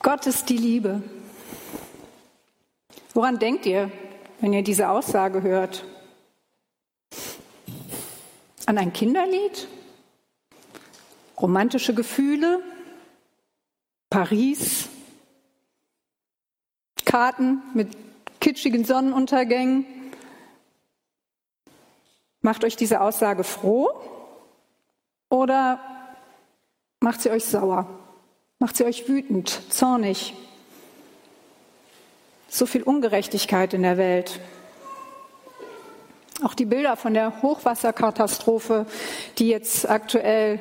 Gott ist die Liebe. Woran denkt ihr, wenn ihr diese Aussage hört? An ein Kinderlied? Romantische Gefühle? Paris? Karten mit kitschigen Sonnenuntergängen? Macht euch diese Aussage froh oder macht sie euch sauer? Macht sie euch wütend, zornig? So viel Ungerechtigkeit in der Welt. Auch die Bilder von der Hochwasserkatastrophe, die jetzt aktuell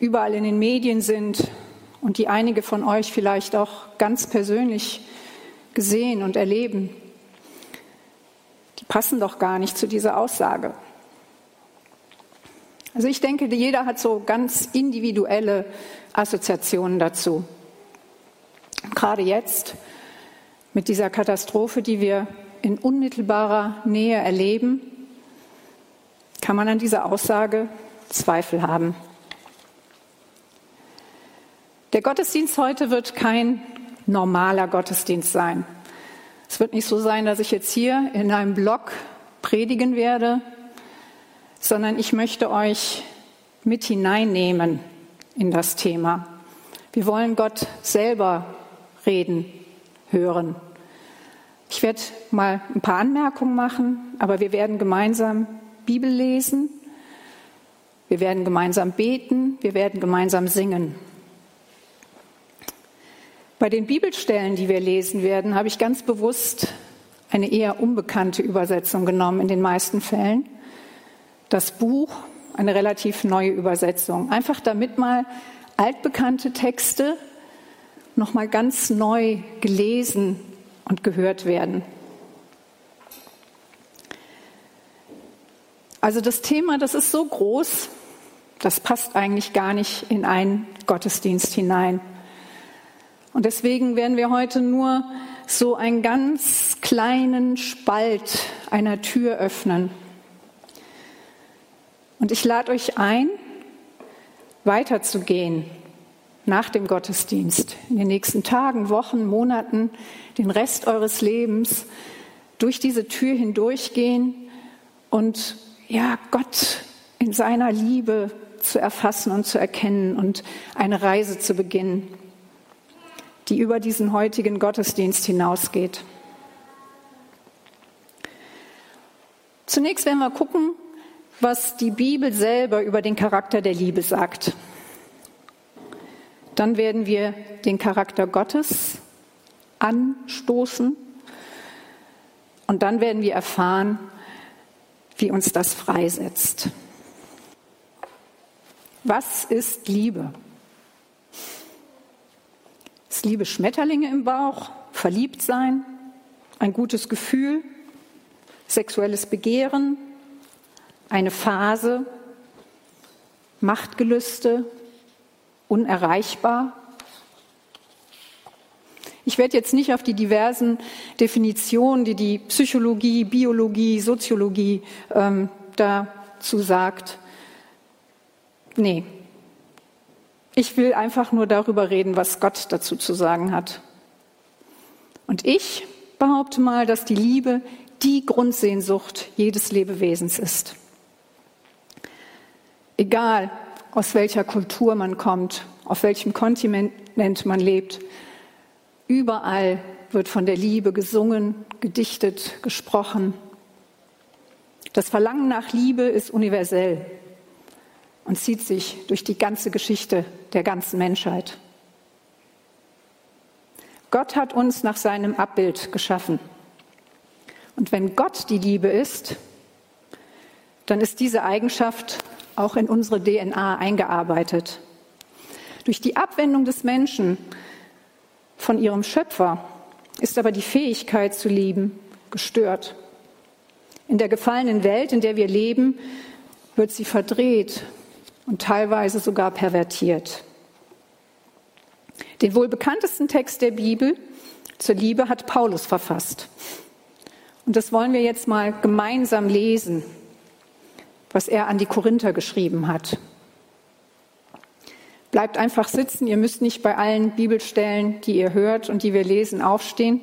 überall in den Medien sind und die einige von euch vielleicht auch ganz persönlich gesehen und erleben, die passen doch gar nicht zu dieser Aussage. Also ich denke, jeder hat so ganz individuelle Assoziationen dazu. Gerade jetzt mit dieser Katastrophe, die wir in unmittelbarer Nähe erleben, kann man an dieser Aussage Zweifel haben. Der Gottesdienst heute wird kein normaler Gottesdienst sein. Es wird nicht so sein, dass ich jetzt hier in einem Blog predigen werde, sondern ich möchte euch mit hineinnehmen in das Thema. Wir wollen Gott selber reden hören. Ich werde mal ein paar Anmerkungen machen, aber wir werden gemeinsam Bibel lesen, wir werden gemeinsam beten, wir werden gemeinsam singen. Bei den Bibelstellen, die wir lesen werden, habe ich ganz bewusst eine eher unbekannte Übersetzung genommen in den meisten Fällen. Das Buch, eine relativ neue Übersetzung. Einfach damit mal altbekannte Texte nochmal ganz neu gelesen und gehört werden. Also das Thema, das ist so groß, das passt eigentlich gar nicht in einen Gottesdienst hinein. Und deswegen werden wir heute nur so einen ganz kleinen Spalt einer Tür öffnen. Und ich lade euch ein, weiterzugehen nach dem Gottesdienst, in den nächsten Tagen, Wochen, Monaten, den Rest eures Lebens durch diese Tür hindurchgehen und ja, Gott in seiner Liebe zu erfassen und zu erkennen und eine Reise zu beginnen, die über diesen heutigen Gottesdienst hinausgeht. Zunächst werden wir gucken, was die Bibel selber über den Charakter der Liebe sagt. Dann werden wir den Charakter Gottes anstoßen und dann werden wir erfahren, wie uns das freisetzt. Was ist Liebe? Ist Liebe Schmetterlinge im Bauch, verliebt sein, ein gutes Gefühl, sexuelles Begehren, eine Phase, Machtgelüste, unerreichbar. Ich werde jetzt nicht auf die diversen Definitionen, die die Psychologie, Biologie, Soziologie ähm, dazu sagt. Nee. Ich will einfach nur darüber reden, was Gott dazu zu sagen hat. Und ich behaupte mal, dass die Liebe die Grundsehnsucht jedes Lebewesens ist. Egal, aus welcher Kultur man kommt, auf welchem Kontinent man lebt. Überall wird von der Liebe gesungen, gedichtet, gesprochen. Das Verlangen nach Liebe ist universell und zieht sich durch die ganze Geschichte der ganzen Menschheit. Gott hat uns nach seinem Abbild geschaffen. Und wenn Gott die Liebe ist, dann ist diese Eigenschaft auch in unsere DNA eingearbeitet. Durch die Abwendung des Menschen von ihrem Schöpfer ist aber die Fähigkeit zu lieben gestört. In der gefallenen Welt, in der wir leben, wird sie verdreht und teilweise sogar pervertiert. Den wohl bekanntesten Text der Bibel zur Liebe hat Paulus verfasst. Und das wollen wir jetzt mal gemeinsam lesen was er an die Korinther geschrieben hat. bleibt einfach sitzen. Ihr müsst nicht bei allen Bibelstellen, die ihr hört und die wir lesen, aufstehen.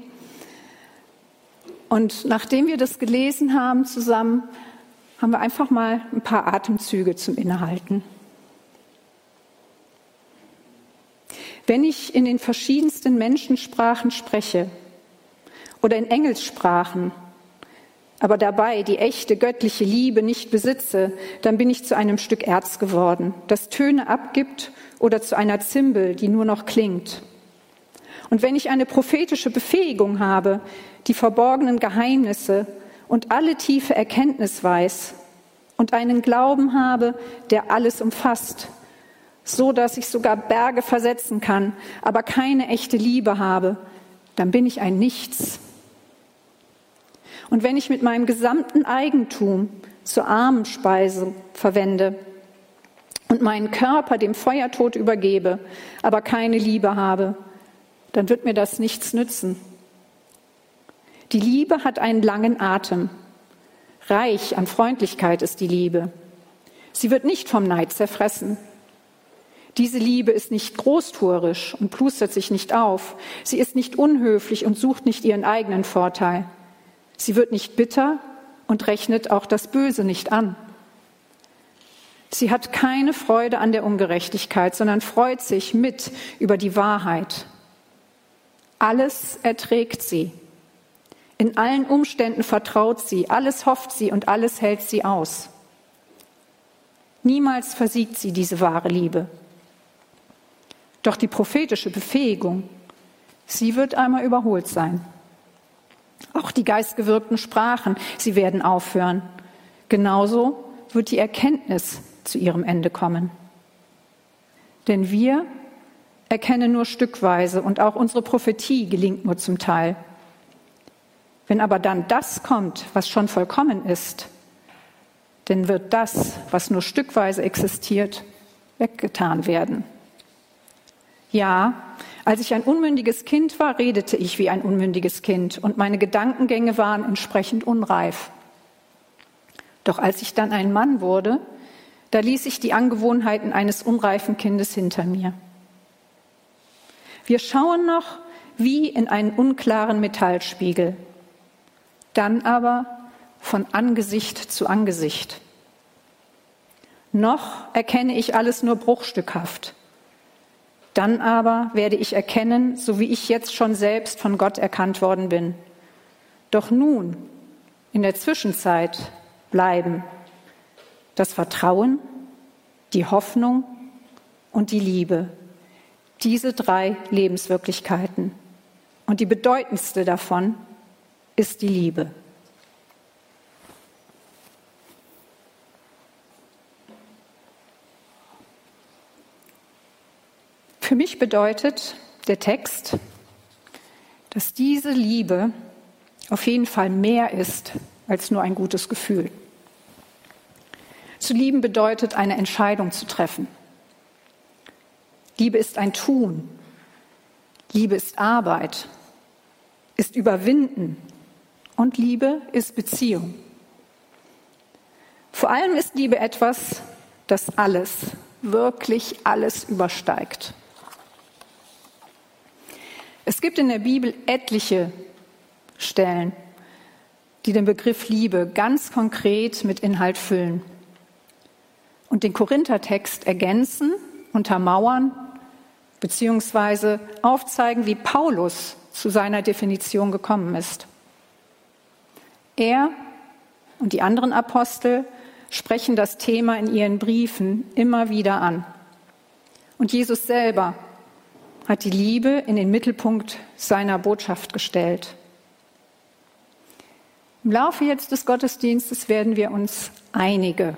Und nachdem wir das gelesen haben zusammen, haben wir einfach mal ein paar Atemzüge zum Innehalten. Wenn ich in den verschiedensten Menschensprachen spreche oder in Engelssprachen, aber dabei die echte göttliche Liebe nicht besitze, dann bin ich zu einem Stück Erz geworden, das Töne abgibt oder zu einer Zimbel, die nur noch klingt. Und wenn ich eine prophetische Befähigung habe, die verborgenen Geheimnisse und alle tiefe Erkenntnis weiß und einen Glauben habe, der alles umfasst, so dass ich sogar Berge versetzen kann, aber keine echte Liebe habe, dann bin ich ein Nichts. Und wenn ich mit meinem gesamten Eigentum zur Armenspeise verwende und meinen Körper dem Feuertod übergebe, aber keine Liebe habe, dann wird mir das nichts nützen. Die Liebe hat einen langen Atem. Reich an Freundlichkeit ist die Liebe. Sie wird nicht vom Neid zerfressen. Diese Liebe ist nicht großtuerisch und plustert sich nicht auf. Sie ist nicht unhöflich und sucht nicht ihren eigenen Vorteil. Sie wird nicht bitter und rechnet auch das Böse nicht an. Sie hat keine Freude an der Ungerechtigkeit, sondern freut sich mit über die Wahrheit. Alles erträgt sie. In allen Umständen vertraut sie, alles hofft sie und alles hält sie aus. Niemals versiegt sie diese wahre Liebe. Doch die prophetische Befähigung, sie wird einmal überholt sein. Auch die geistgewirkten Sprachen, sie werden aufhören. Genauso wird die Erkenntnis zu ihrem Ende kommen. Denn wir erkennen nur stückweise und auch unsere Prophetie gelingt nur zum Teil. Wenn aber dann das kommt, was schon vollkommen ist, dann wird das, was nur stückweise existiert, weggetan werden. Ja, als ich ein unmündiges Kind war, redete ich wie ein unmündiges Kind und meine Gedankengänge waren entsprechend unreif. Doch als ich dann ein Mann wurde, da ließ ich die Angewohnheiten eines unreifen Kindes hinter mir. Wir schauen noch wie in einen unklaren Metallspiegel, dann aber von Angesicht zu Angesicht. Noch erkenne ich alles nur bruchstückhaft. Dann aber werde ich erkennen, so wie ich jetzt schon selbst von Gott erkannt worden bin. Doch nun, in der Zwischenzeit, bleiben das Vertrauen, die Hoffnung und die Liebe. Diese drei Lebenswirklichkeiten. Und die bedeutendste davon ist die Liebe. Für mich bedeutet der Text, dass diese Liebe auf jeden Fall mehr ist als nur ein gutes Gefühl. Zu lieben bedeutet, eine Entscheidung zu treffen. Liebe ist ein Tun. Liebe ist Arbeit, ist Überwinden. Und Liebe ist Beziehung. Vor allem ist Liebe etwas, das alles, wirklich alles übersteigt. Es gibt in der Bibel etliche Stellen, die den Begriff Liebe ganz konkret mit Inhalt füllen und den Korinthertext ergänzen, untermauern beziehungsweise aufzeigen, wie Paulus zu seiner Definition gekommen ist. Er und die anderen Apostel sprechen das Thema in ihren Briefen immer wieder an. Und Jesus selber hat die Liebe in den Mittelpunkt seiner Botschaft gestellt. Im Laufe jetzt des Gottesdienstes werden wir uns einige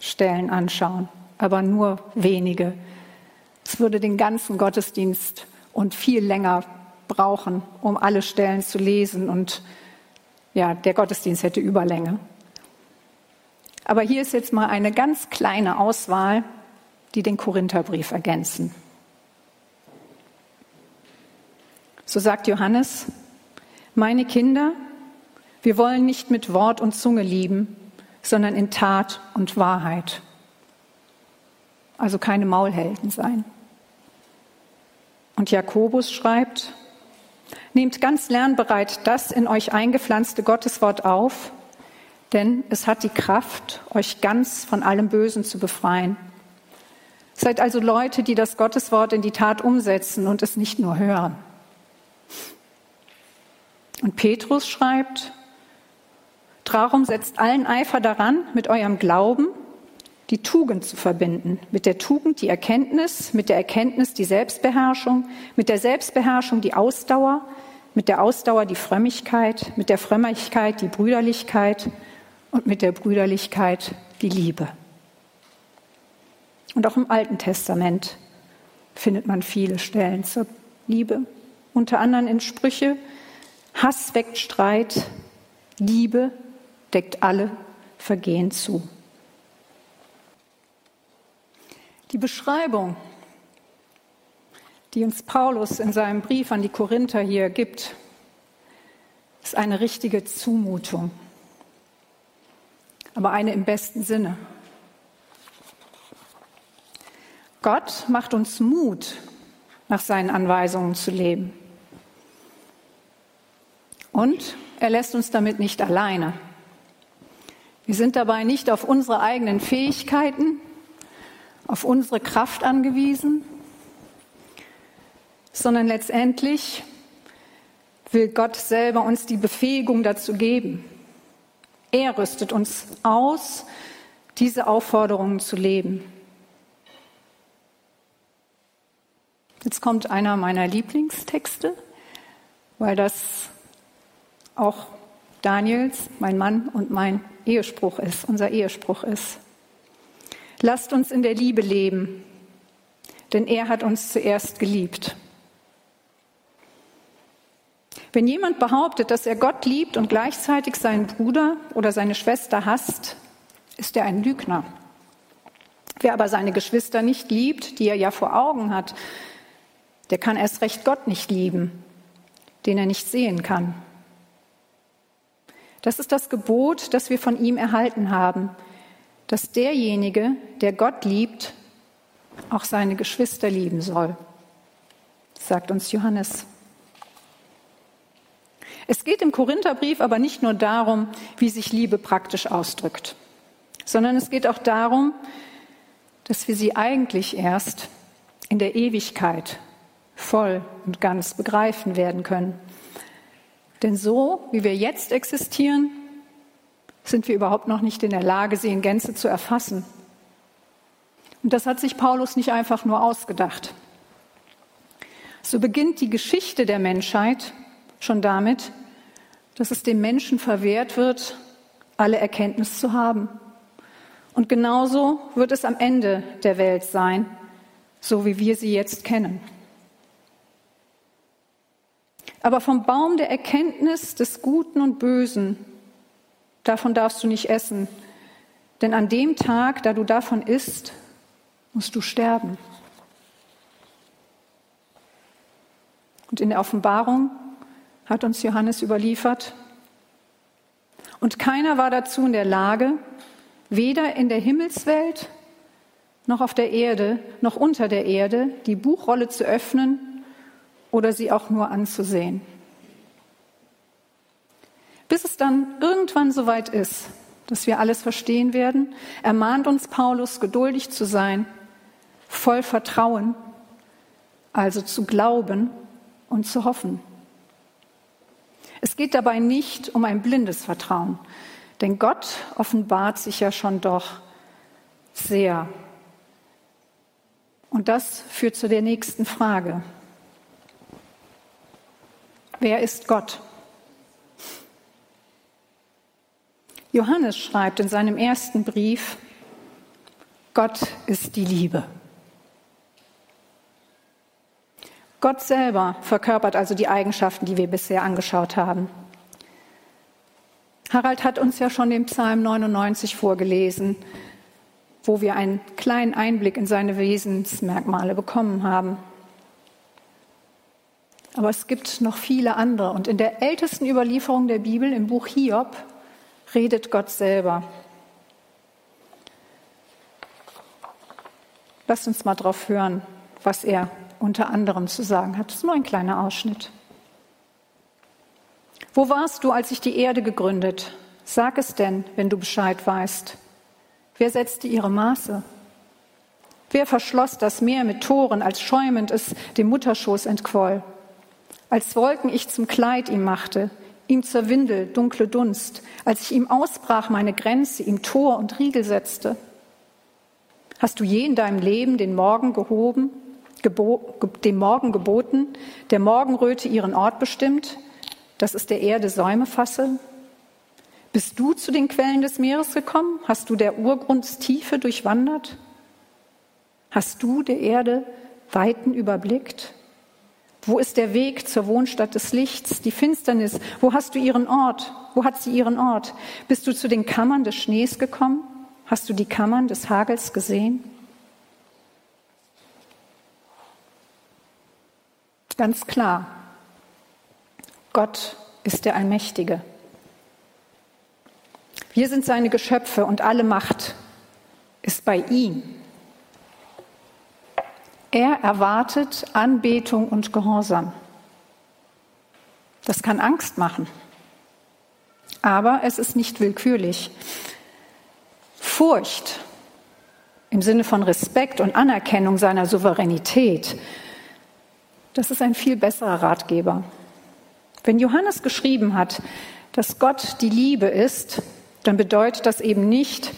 Stellen anschauen, aber nur wenige. Es würde den ganzen Gottesdienst und viel länger brauchen, um alle Stellen zu lesen und ja, der Gottesdienst hätte Überlänge. Aber hier ist jetzt mal eine ganz kleine Auswahl, die den Korintherbrief ergänzen. So sagt Johannes, meine Kinder, wir wollen nicht mit Wort und Zunge lieben, sondern in Tat und Wahrheit. also keine Maulhelden sein. Und Jakobus schreibt, nehmt ganz lernbereit das in euch eingepflanzte Gotteswort auf, denn es hat die Kraft, euch ganz von allem Bösen zu befreien. Seid also Leute, die das Gotteswort in die Tat umsetzen und es nicht nur hören. Und Petrus schreibt, darum setzt allen Eifer daran, mit eurem Glauben die Tugend zu verbinden. Mit der Tugend die Erkenntnis, mit der Erkenntnis die Selbstbeherrschung, mit der Selbstbeherrschung die Ausdauer, mit der Ausdauer die Frömmigkeit, mit der Frömmigkeit die Brüderlichkeit und mit der Brüderlichkeit die Liebe. Und auch im Alten Testament findet man viele Stellen zur Liebe, unter anderem in Sprüche, Hass weckt Streit, Liebe deckt alle Vergehen zu. Die Beschreibung, die uns Paulus in seinem Brief an die Korinther hier gibt, ist eine richtige Zumutung, aber eine im besten Sinne. Gott macht uns Mut, nach seinen Anweisungen zu leben. Und er lässt uns damit nicht alleine. Wir sind dabei nicht auf unsere eigenen Fähigkeiten, auf unsere Kraft angewiesen, sondern letztendlich will Gott selber uns die Befähigung dazu geben. Er rüstet uns aus, diese Aufforderungen zu leben. Jetzt kommt einer meiner Lieblingstexte, weil das auch Daniels, mein Mann und mein Ehespruch ist, unser Ehespruch ist. Lasst uns in der Liebe leben, denn er hat uns zuerst geliebt. Wenn jemand behauptet, dass er Gott liebt und gleichzeitig seinen Bruder oder seine Schwester hasst, ist er ein Lügner. Wer aber seine Geschwister nicht liebt, die er ja vor Augen hat, der kann erst recht Gott nicht lieben, den er nicht sehen kann. Das ist das Gebot, das wir von ihm erhalten haben, dass derjenige, der Gott liebt, auch seine Geschwister lieben soll, sagt uns Johannes. Es geht im Korintherbrief aber nicht nur darum, wie sich Liebe praktisch ausdrückt, sondern es geht auch darum, dass wir sie eigentlich erst in der Ewigkeit voll und ganz begreifen werden können. Denn so, wie wir jetzt existieren, sind wir überhaupt noch nicht in der Lage, sie in Gänze zu erfassen. Und das hat sich Paulus nicht einfach nur ausgedacht. So beginnt die Geschichte der Menschheit schon damit, dass es dem Menschen verwehrt wird, alle Erkenntnis zu haben. Und genauso wird es am Ende der Welt sein, so wie wir sie jetzt kennen. Aber vom Baum der Erkenntnis des Guten und Bösen Davon darfst du nicht essen, denn an dem Tag, da du davon isst, musst du sterben. Und in der Offenbarung hat uns Johannes überliefert, und keiner war dazu in der Lage, weder in der Himmelswelt noch auf der Erde noch unter der Erde die Buchrolle zu öffnen oder sie auch nur anzusehen bis es dann irgendwann soweit ist, dass wir alles verstehen werden, ermahnt uns Paulus, geduldig zu sein, voll Vertrauen, also zu glauben und zu hoffen. Es geht dabei nicht um ein blindes Vertrauen, denn Gott offenbart sich ja schon doch sehr. Und das führt zu der nächsten Frage. Wer ist Gott? Johannes schreibt in seinem ersten Brief, Gott ist die Liebe. Gott selber verkörpert also die Eigenschaften, die wir bisher angeschaut haben. Harald hat uns ja schon den Psalm 99 vorgelesen, wo wir einen kleinen Einblick in seine Wesensmerkmale bekommen haben. Aber es gibt noch viele andere. Und in der ältesten Überlieferung der Bibel, im Buch Hiob, redet Gott selber. Lasst uns mal drauf hören, was er unter anderem zu sagen hat. Das ist nur ein kleiner Ausschnitt. Wo warst du, als ich die Erde gegründet? Sag es denn, wenn du Bescheid weißt. Wer setzte ihre Maße? Wer verschloss das Meer mit Toren, als schäumend es dem Mutterschoß entquoll? Als Wolken ich zum Kleid ihm machte, ihm zur Windel dunkle Dunst, als ich ihm ausbrach meine Grenze, ihm Tor und Riegel setzte. Hast du je in deinem Leben den Morgen gehoben, gebo dem Morgen geboten, der Morgenröte ihren Ort bestimmt, dass es der Erde Säume fasse? Bist du zu den Quellen des Meeres gekommen? Hast du der Urgrundstiefe durchwandert? Hast du der Erde Weiten überblickt? Wo ist der Weg zur Wohnstadt des Lichts, die Finsternis? Wo hast du ihren Ort? Wo hat sie ihren Ort? Bist du zu den Kammern des Schnees gekommen? Hast du die Kammern des Hagels gesehen? Ganz klar, Gott ist der Allmächtige. Wir sind seine Geschöpfe und alle Macht ist bei ihm. Er erwartet Anbetung und Gehorsam. Das kann Angst machen, aber es ist nicht willkürlich. Furcht im Sinne von Respekt und Anerkennung seiner Souveränität, das ist ein viel besserer Ratgeber. Wenn Johannes geschrieben hat, dass Gott die Liebe ist, dann bedeutet das eben nicht,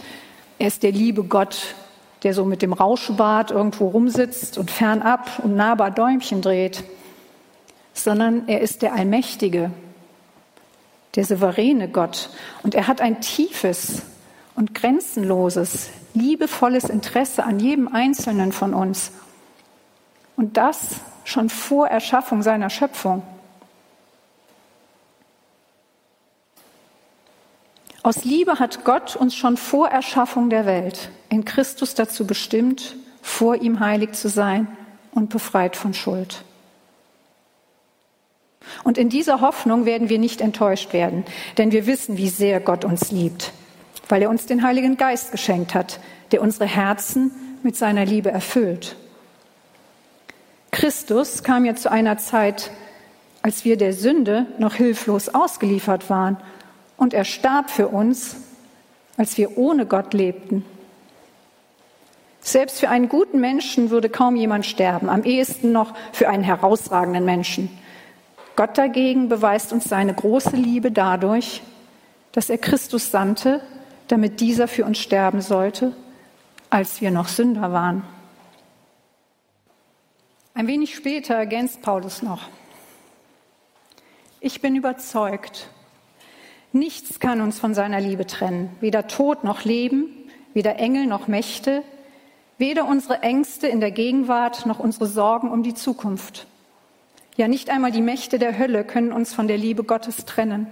er ist der liebe Gott, der so mit dem Rauschbart irgendwo rumsitzt und fernab und nahbar Däumchen dreht, sondern er ist der Allmächtige, der souveräne Gott. Und er hat ein tiefes und grenzenloses, liebevolles Interesse an jedem Einzelnen von uns. Und das schon vor Erschaffung seiner Schöpfung. Aus Liebe hat Gott uns schon vor Erschaffung der Welt in Christus dazu bestimmt, vor ihm heilig zu sein und befreit von Schuld. Und in dieser Hoffnung werden wir nicht enttäuscht werden, denn wir wissen, wie sehr Gott uns liebt, weil er uns den Heiligen Geist geschenkt hat, der unsere Herzen mit seiner Liebe erfüllt. Christus kam ja zu einer Zeit, als wir der Sünde noch hilflos ausgeliefert waren und er starb für uns, als wir ohne Gott lebten. Selbst für einen guten Menschen würde kaum jemand sterben, am ehesten noch für einen herausragenden Menschen. Gott dagegen beweist uns seine große Liebe dadurch, dass er Christus sandte, damit dieser für uns sterben sollte, als wir noch Sünder waren. Ein wenig später ergänzt Paulus noch, ich bin überzeugt, Nichts kann uns von seiner Liebe trennen, weder Tod noch Leben, weder Engel noch Mächte, weder unsere Ängste in der Gegenwart noch unsere Sorgen um die Zukunft. Ja, nicht einmal die Mächte der Hölle können uns von der Liebe Gottes trennen.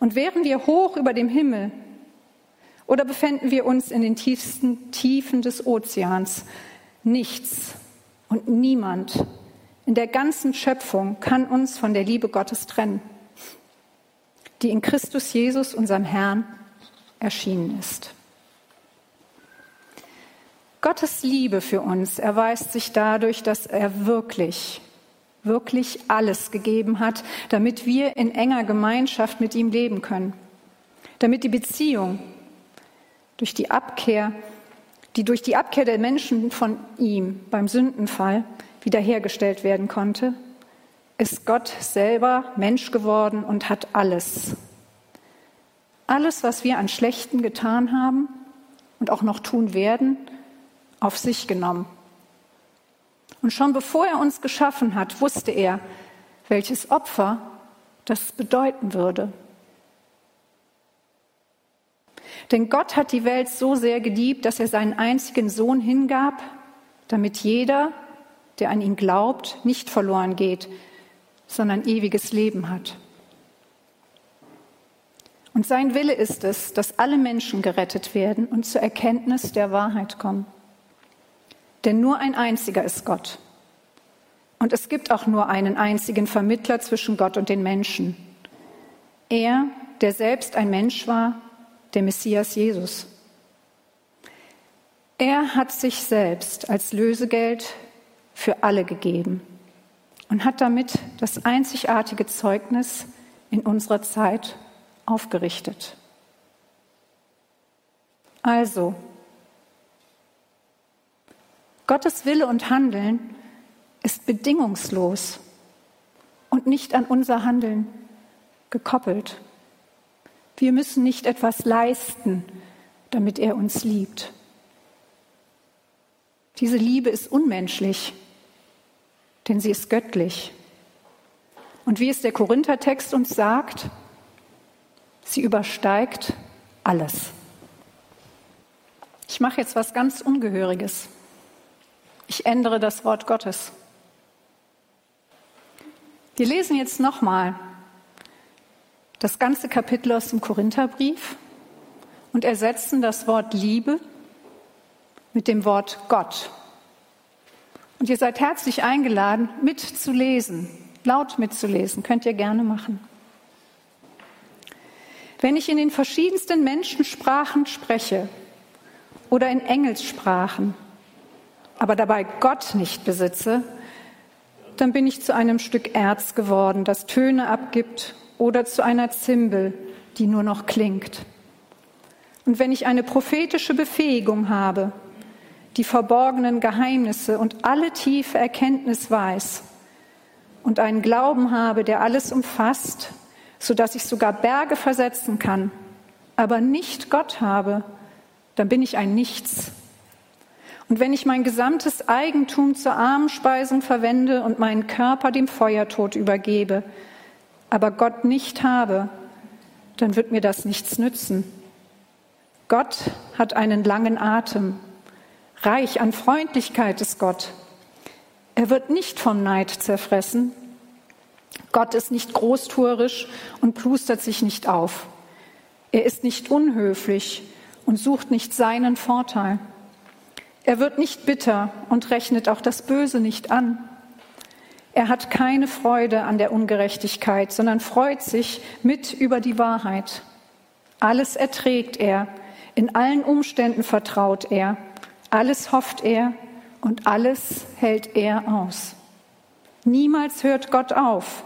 Und wären wir hoch über dem Himmel oder befänden wir uns in den tiefsten Tiefen des Ozeans, nichts und niemand in der ganzen Schöpfung kann uns von der Liebe Gottes trennen die in Christus Jesus, unserem Herrn, erschienen ist. Gottes Liebe für uns erweist sich dadurch, dass er wirklich, wirklich alles gegeben hat, damit wir in enger Gemeinschaft mit ihm leben können, damit die Beziehung durch die Abkehr, die durch die Abkehr der Menschen von ihm beim Sündenfall wiederhergestellt werden konnte ist Gott selber Mensch geworden und hat alles. Alles, was wir an Schlechten getan haben und auch noch tun werden, auf sich genommen. Und schon bevor er uns geschaffen hat, wusste er, welches Opfer das bedeuten würde. Denn Gott hat die Welt so sehr geliebt, dass er seinen einzigen Sohn hingab, damit jeder, der an ihn glaubt, nicht verloren geht, sondern ewiges Leben hat. Und sein Wille ist es, dass alle Menschen gerettet werden und zur Erkenntnis der Wahrheit kommen. Denn nur ein einziger ist Gott. Und es gibt auch nur einen einzigen Vermittler zwischen Gott und den Menschen. Er, der selbst ein Mensch war, der Messias Jesus. Er hat sich selbst als Lösegeld für alle gegeben und hat damit das einzigartige Zeugnis in unserer Zeit aufgerichtet. Also, Gottes Wille und Handeln ist bedingungslos und nicht an unser Handeln gekoppelt. Wir müssen nicht etwas leisten, damit er uns liebt. Diese Liebe ist unmenschlich, denn sie ist göttlich. Und wie es der Korinthertext uns sagt, sie übersteigt alles. Ich mache jetzt was ganz Ungehöriges. Ich ändere das Wort Gottes. Wir lesen jetzt nochmal das ganze Kapitel aus dem Korintherbrief und ersetzen das Wort Liebe mit dem Wort Gott. Und ihr seid herzlich eingeladen, mitzulesen, laut mitzulesen. Könnt ihr gerne machen. Wenn ich in den verschiedensten Menschensprachen spreche oder in Engelssprachen, aber dabei Gott nicht besitze, dann bin ich zu einem Stück Erz geworden, das Töne abgibt, oder zu einer Zimbel, die nur noch klingt. Und wenn ich eine prophetische Befähigung habe, die verborgenen Geheimnisse und alle tiefe Erkenntnis weiß und einen Glauben habe, der alles umfasst, so dass ich sogar Berge versetzen kann, aber nicht Gott habe, dann bin ich ein Nichts. Und wenn ich mein gesamtes Eigentum zur Armenspeisung verwende und meinen Körper dem Feuertod übergebe, aber Gott nicht habe, dann wird mir das nichts nützen. Gott hat einen langen Atem. Reich an Freundlichkeit ist Gott. Er wird nicht vom Neid zerfressen. Gott ist nicht großtuerisch und plustert sich nicht auf. Er ist nicht unhöflich und sucht nicht seinen Vorteil. Er wird nicht bitter und rechnet auch das Böse nicht an. Er hat keine Freude an der Ungerechtigkeit, sondern freut sich mit über die Wahrheit. Alles erträgt er, in allen Umständen vertraut er, alles hofft er und alles hält er aus. Niemals hört Gott auf.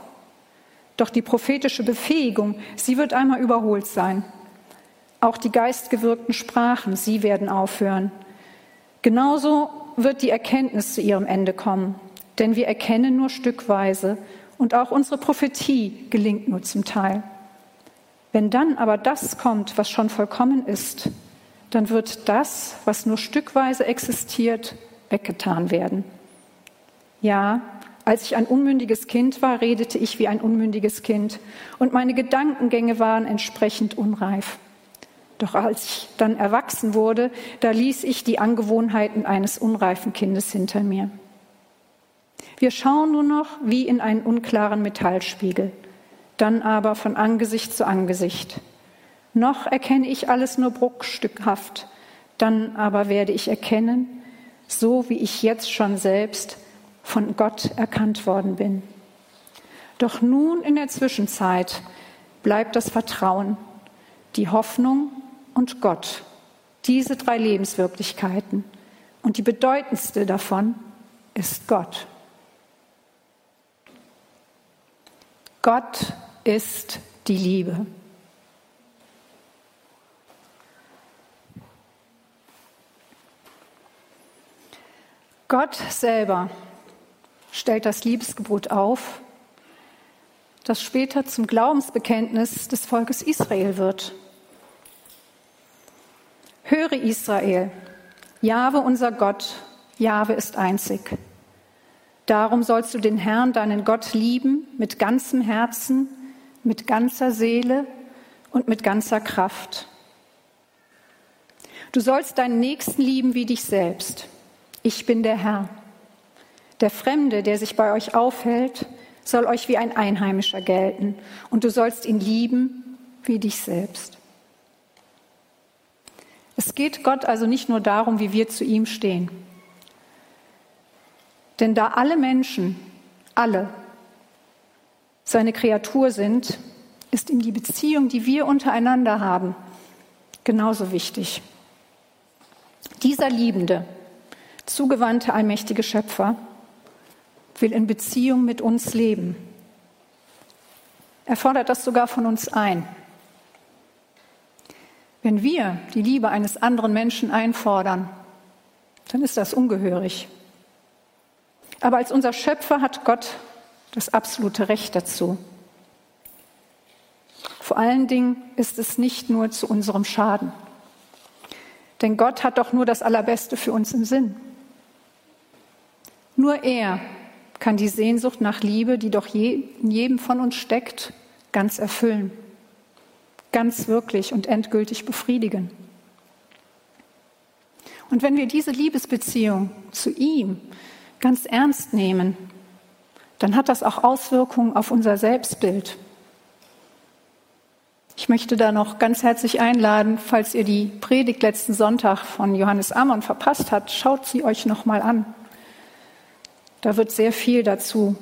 Doch die prophetische Befähigung, sie wird einmal überholt sein. Auch die geistgewirkten Sprachen, sie werden aufhören. Genauso wird die Erkenntnis zu ihrem Ende kommen, denn wir erkennen nur stückweise und auch unsere Prophetie gelingt nur zum Teil. Wenn dann aber das kommt, was schon vollkommen ist, dann wird das, was nur stückweise existiert, weggetan werden. Ja, als ich ein unmündiges Kind war, redete ich wie ein unmündiges Kind und meine Gedankengänge waren entsprechend unreif. Doch als ich dann erwachsen wurde, da ließ ich die Angewohnheiten eines unreifen Kindes hinter mir. Wir schauen nur noch wie in einen unklaren Metallspiegel, dann aber von Angesicht zu Angesicht. Noch erkenne ich alles nur bruchstückhaft, dann aber werde ich erkennen, so wie ich jetzt schon selbst von Gott erkannt worden bin. Doch nun in der Zwischenzeit bleibt das Vertrauen, die Hoffnung und Gott, diese drei Lebenswirklichkeiten. Und die bedeutendste davon ist Gott. Gott ist die Liebe. Gott selber stellt das Liebesgebot auf, das später zum Glaubensbekenntnis des Volkes Israel wird. Höre Israel, Jahwe unser Gott, Jahwe ist einzig. Darum sollst du den Herrn, deinen Gott, lieben mit ganzem Herzen, mit ganzer Seele und mit ganzer Kraft. Du sollst deinen Nächsten lieben wie dich selbst. Ich bin der Herr. Der Fremde, der sich bei euch aufhält, soll euch wie ein Einheimischer gelten, und du sollst ihn lieben wie dich selbst. Es geht Gott also nicht nur darum, wie wir zu ihm stehen. Denn da alle Menschen, alle, seine Kreatur sind, ist ihm die Beziehung, die wir untereinander haben, genauso wichtig. Dieser liebende, zugewandte, allmächtige Schöpfer will in Beziehung mit uns leben. Er fordert das sogar von uns ein. Wenn wir die Liebe eines anderen Menschen einfordern, dann ist das ungehörig. Aber als unser Schöpfer hat Gott das absolute Recht dazu. Vor allen Dingen ist es nicht nur zu unserem Schaden. Denn Gott hat doch nur das Allerbeste für uns im Sinn. Nur er kann die Sehnsucht nach Liebe, die doch in jedem von uns steckt, ganz erfüllen ganz wirklich und endgültig befriedigen. Und wenn wir diese Liebesbeziehung zu ihm ganz ernst nehmen, dann hat das auch Auswirkungen auf unser Selbstbild. Ich möchte da noch ganz herzlich einladen, falls ihr die Predigt letzten Sonntag von Johannes Amon verpasst habt, schaut sie euch noch mal an. Da wird sehr viel dazu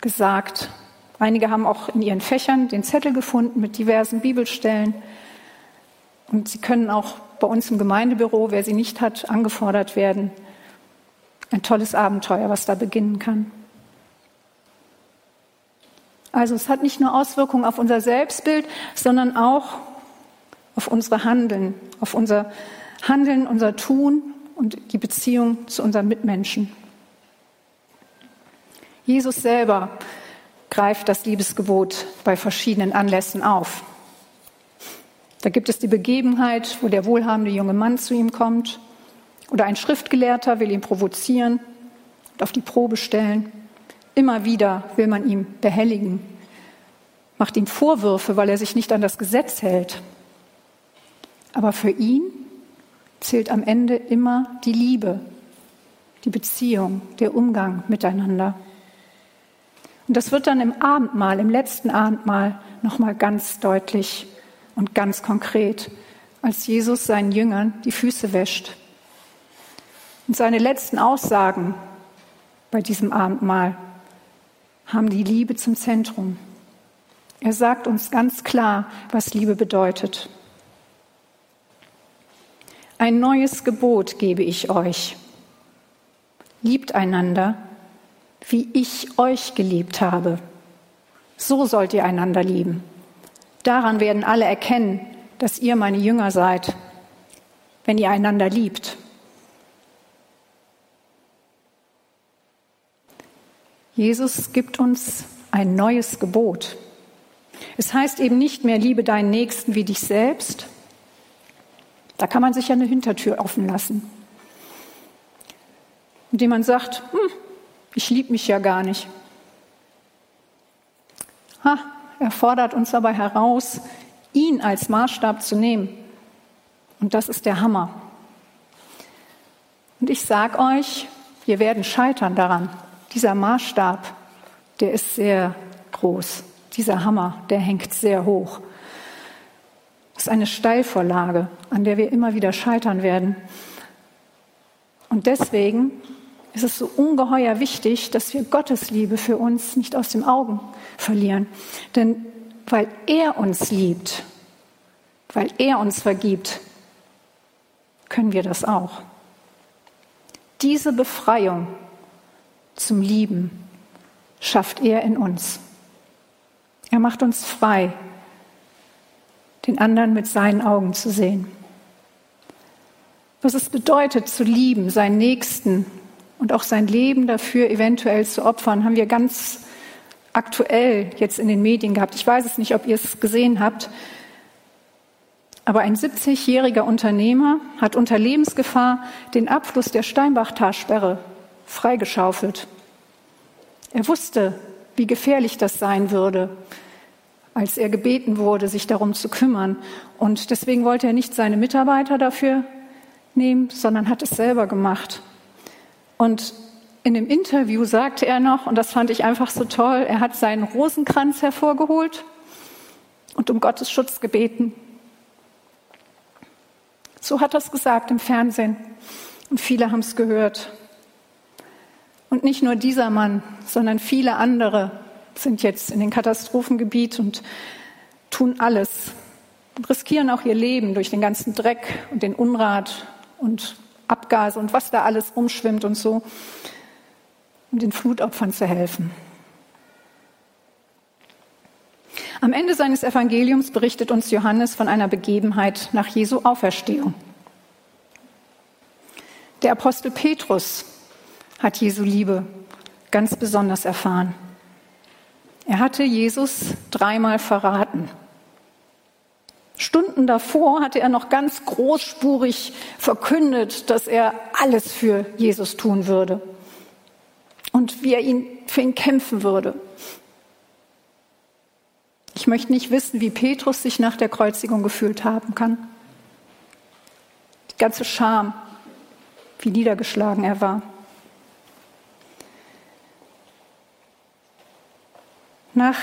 gesagt, Einige haben auch in ihren Fächern den Zettel gefunden mit diversen Bibelstellen. Und sie können auch bei uns im Gemeindebüro, wer sie nicht hat, angefordert werden. Ein tolles Abenteuer, was da beginnen kann. Also es hat nicht nur Auswirkungen auf unser Selbstbild, sondern auch auf unsere Handeln, auf unser Handeln, unser Tun und die Beziehung zu unseren Mitmenschen. Jesus selber greift das Liebesgebot bei verschiedenen Anlässen auf. Da gibt es die Begebenheit, wo der wohlhabende junge Mann zu ihm kommt oder ein Schriftgelehrter will ihn provozieren und auf die Probe stellen. Immer wieder will man ihn behelligen, macht ihm Vorwürfe, weil er sich nicht an das Gesetz hält. Aber für ihn zählt am Ende immer die Liebe, die Beziehung, der Umgang miteinander. Und das wird dann im Abendmahl, im letzten Abendmahl nochmal ganz deutlich und ganz konkret, als Jesus seinen Jüngern die Füße wäscht. Und seine letzten Aussagen bei diesem Abendmahl haben die Liebe zum Zentrum. Er sagt uns ganz klar, was Liebe bedeutet. Ein neues Gebot gebe ich euch. Liebt einander, wie ich euch geliebt habe. So sollt ihr einander lieben. Daran werden alle erkennen, dass ihr meine Jünger seid, wenn ihr einander liebt. Jesus gibt uns ein neues Gebot. Es heißt eben nicht mehr, liebe deinen Nächsten wie dich selbst. Da kann man sich ja eine Hintertür offen lassen, indem man sagt, hm, ich liebe mich ja gar nicht. Ha, er fordert uns dabei heraus, ihn als Maßstab zu nehmen. Und das ist der Hammer. Und ich sage euch, wir werden scheitern daran. Dieser Maßstab, der ist sehr groß. Dieser Hammer, der hängt sehr hoch. Das ist eine Steilvorlage, an der wir immer wieder scheitern werden. Und deswegen es ist so ungeheuer wichtig, dass wir Gottes Liebe für uns nicht aus den Augen verlieren. Denn weil er uns liebt, weil er uns vergibt, können wir das auch. Diese Befreiung zum Lieben schafft er in uns. Er macht uns frei, den anderen mit seinen Augen zu sehen. Was es bedeutet zu lieben, seinen Nächsten und auch sein Leben dafür eventuell zu opfern, haben wir ganz aktuell jetzt in den Medien gehabt. Ich weiß es nicht, ob ihr es gesehen habt. Aber ein 70-jähriger Unternehmer hat unter Lebensgefahr den Abfluss der Steinbach-Talsperre freigeschaufelt. Er wusste, wie gefährlich das sein würde, als er gebeten wurde, sich darum zu kümmern. Und deswegen wollte er nicht seine Mitarbeiter dafür nehmen, sondern hat es selber gemacht. Und in dem Interview sagte er noch, und das fand ich einfach so toll, er hat seinen Rosenkranz hervorgeholt und um Gottes Schutz gebeten. So hat er es gesagt im Fernsehen und viele haben es gehört. Und nicht nur dieser Mann, sondern viele andere sind jetzt in den Katastrophengebiet und tun alles und riskieren auch ihr Leben durch den ganzen Dreck und den Unrat und Abgase und was da alles umschwimmt und so, um den Flutopfern zu helfen. Am Ende seines Evangeliums berichtet uns Johannes von einer Begebenheit nach Jesu Auferstehung. Der Apostel Petrus hat Jesu Liebe ganz besonders erfahren. Er hatte Jesus dreimal verraten. Stunden davor hatte er noch ganz großspurig verkündet, dass er alles für Jesus tun würde und wie er ihn, für ihn kämpfen würde. Ich möchte nicht wissen, wie Petrus sich nach der Kreuzigung gefühlt haben kann. Die ganze Scham, wie niedergeschlagen er war. Nach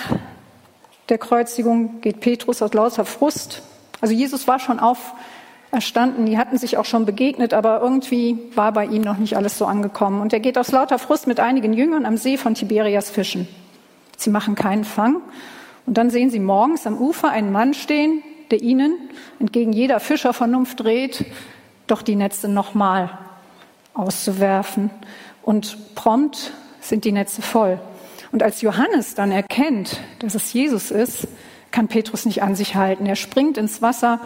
der Kreuzigung geht Petrus aus lauter Frust. Also Jesus war schon auferstanden, die hatten sich auch schon begegnet, aber irgendwie war bei ihm noch nicht alles so angekommen. Und er geht aus lauter Frust mit einigen Jüngern am See von Tiberias fischen. Sie machen keinen Fang. Und dann sehen sie morgens am Ufer einen Mann stehen, der ihnen entgegen jeder Fischervernunft rät, doch die Netze nochmal auszuwerfen. Und prompt sind die Netze voll. Und als Johannes dann erkennt, dass es Jesus ist, kann Petrus nicht an sich halten. Er springt ins Wasser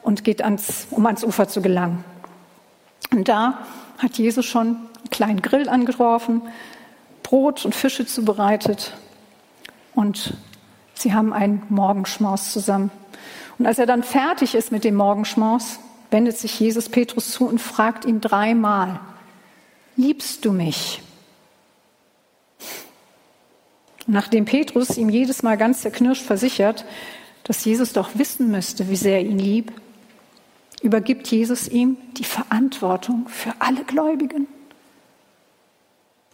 und geht ans, um ans Ufer zu gelangen. Und da hat Jesus schon einen kleinen Grill angeworfen, Brot und Fische zubereitet und sie haben einen Morgenschmaus zusammen. Und als er dann fertig ist mit dem Morgenschmaus, wendet sich Jesus Petrus zu und fragt ihn dreimal, liebst du mich? Nachdem Petrus ihm jedes Mal ganz zerknirscht versichert, dass Jesus doch wissen müsste, wie sehr er ihn liebt, übergibt Jesus ihm die Verantwortung für alle Gläubigen.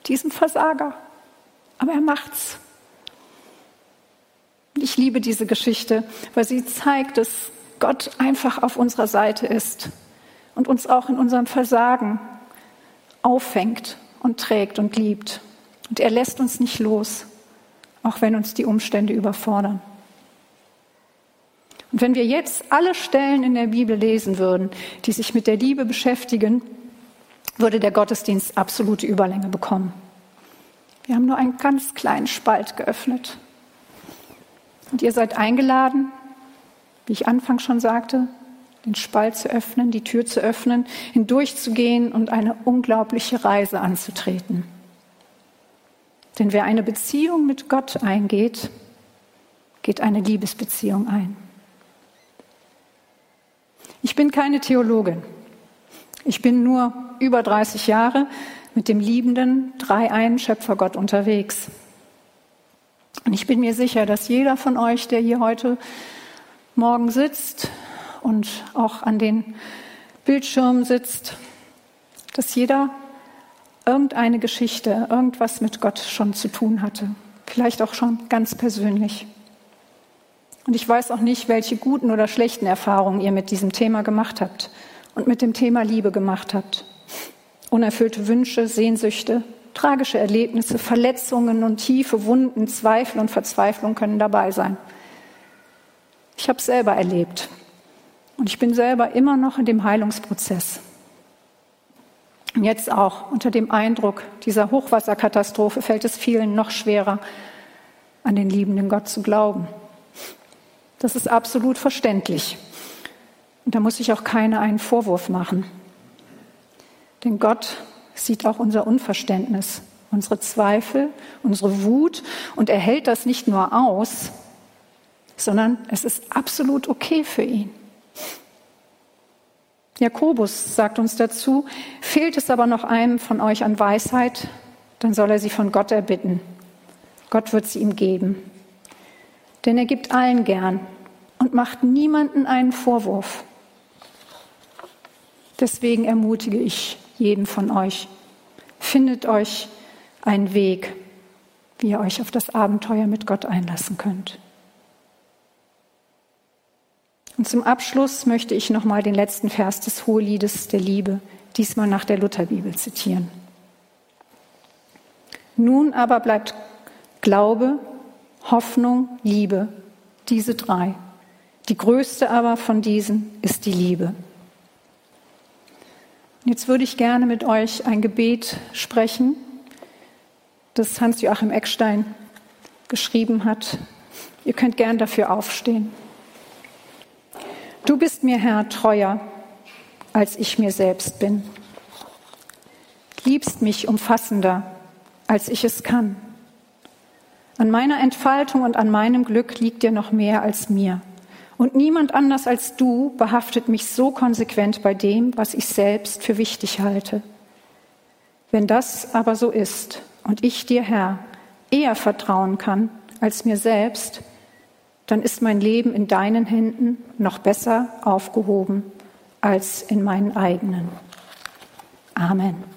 Diesen Versager. Aber er macht's. Ich liebe diese Geschichte, weil sie zeigt, dass Gott einfach auf unserer Seite ist und uns auch in unserem Versagen auffängt und trägt und liebt. Und er lässt uns nicht los auch wenn uns die Umstände überfordern. Und wenn wir jetzt alle Stellen in der Bibel lesen würden, die sich mit der Liebe beschäftigen, würde der Gottesdienst absolute Überlänge bekommen. Wir haben nur einen ganz kleinen Spalt geöffnet. Und ihr seid eingeladen, wie ich anfangs schon sagte, den Spalt zu öffnen, die Tür zu öffnen, hindurchzugehen und eine unglaubliche Reise anzutreten. Denn wer eine Beziehung mit Gott eingeht, geht eine Liebesbeziehung ein. Ich bin keine Theologin. Ich bin nur über 30 Jahre mit dem liebenden, dreieinen Schöpfergott unterwegs. Und ich bin mir sicher, dass jeder von euch, der hier heute Morgen sitzt und auch an den Bildschirmen sitzt, dass jeder irgendeine Geschichte, irgendwas mit Gott schon zu tun hatte. Vielleicht auch schon ganz persönlich. Und ich weiß auch nicht, welche guten oder schlechten Erfahrungen ihr mit diesem Thema gemacht habt und mit dem Thema Liebe gemacht habt. Unerfüllte Wünsche, Sehnsüchte, tragische Erlebnisse, Verletzungen und tiefe Wunden, Zweifel und Verzweiflung können dabei sein. Ich habe es selber erlebt. Und ich bin selber immer noch in dem Heilungsprozess. Jetzt auch unter dem Eindruck dieser Hochwasserkatastrophe fällt es vielen noch schwerer, an den liebenden Gott zu glauben. Das ist absolut verständlich. Und da muss sich auch keiner einen Vorwurf machen. Denn Gott sieht auch unser Unverständnis, unsere Zweifel, unsere Wut und er hält das nicht nur aus, sondern es ist absolut okay für ihn. Jakobus sagt uns dazu, fehlt es aber noch einem von euch an Weisheit, dann soll er sie von Gott erbitten. Gott wird sie ihm geben. Denn er gibt allen gern und macht niemanden einen Vorwurf. Deswegen ermutige ich jeden von euch, findet euch einen Weg, wie ihr euch auf das Abenteuer mit Gott einlassen könnt. Und zum Abschluss möchte ich nochmal den letzten Vers des Hoheliedes der Liebe, diesmal nach der Lutherbibel, zitieren. Nun aber bleibt Glaube, Hoffnung, Liebe, diese drei. Die größte aber von diesen ist die Liebe. Jetzt würde ich gerne mit euch ein Gebet sprechen, das Hans-Joachim Eckstein geschrieben hat. Ihr könnt gern dafür aufstehen. Du bist mir, Herr, treuer, als ich mir selbst bin. Liebst mich umfassender, als ich es kann. An meiner Entfaltung und an meinem Glück liegt dir noch mehr als mir. Und niemand anders als du behaftet mich so konsequent bei dem, was ich selbst für wichtig halte. Wenn das aber so ist und ich dir, Herr, eher vertrauen kann als mir selbst, dann ist mein Leben in deinen Händen noch besser aufgehoben als in meinen eigenen. Amen.